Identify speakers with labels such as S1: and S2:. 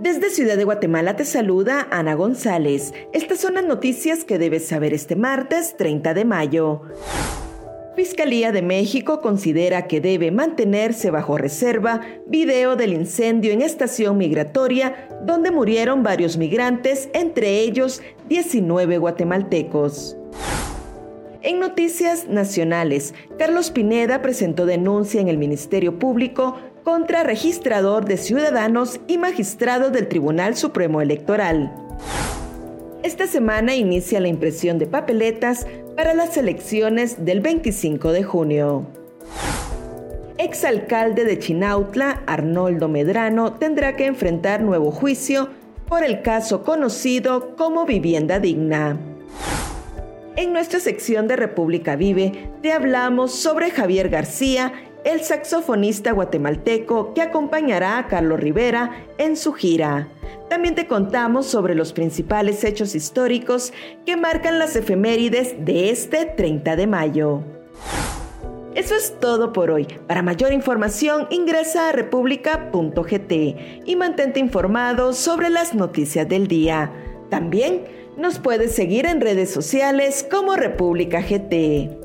S1: Desde Ciudad de Guatemala te saluda Ana González. Estas son las noticias que debes saber este martes 30 de mayo. Fiscalía de México considera que debe mantenerse bajo reserva video del incendio en estación migratoria donde murieron varios migrantes, entre ellos 19 guatemaltecos. En noticias nacionales, Carlos Pineda presentó denuncia en el Ministerio Público contra registrador de ciudadanos y magistrado del Tribunal Supremo Electoral. Esta semana inicia la impresión de papeletas para las elecciones del 25 de junio. Exalcalde de Chinautla, Arnoldo Medrano, tendrá que enfrentar nuevo juicio por el caso conocido como vivienda digna. En nuestra sección de República Vive te hablamos sobre Javier García el saxofonista guatemalteco que acompañará a Carlos Rivera en su gira. También te contamos sobre los principales hechos históricos que marcan las efemérides de este 30 de mayo. Eso es todo por hoy. Para mayor información ingresa a república.gt y mantente informado sobre las noticias del día. También nos puedes seguir en redes sociales como República GT.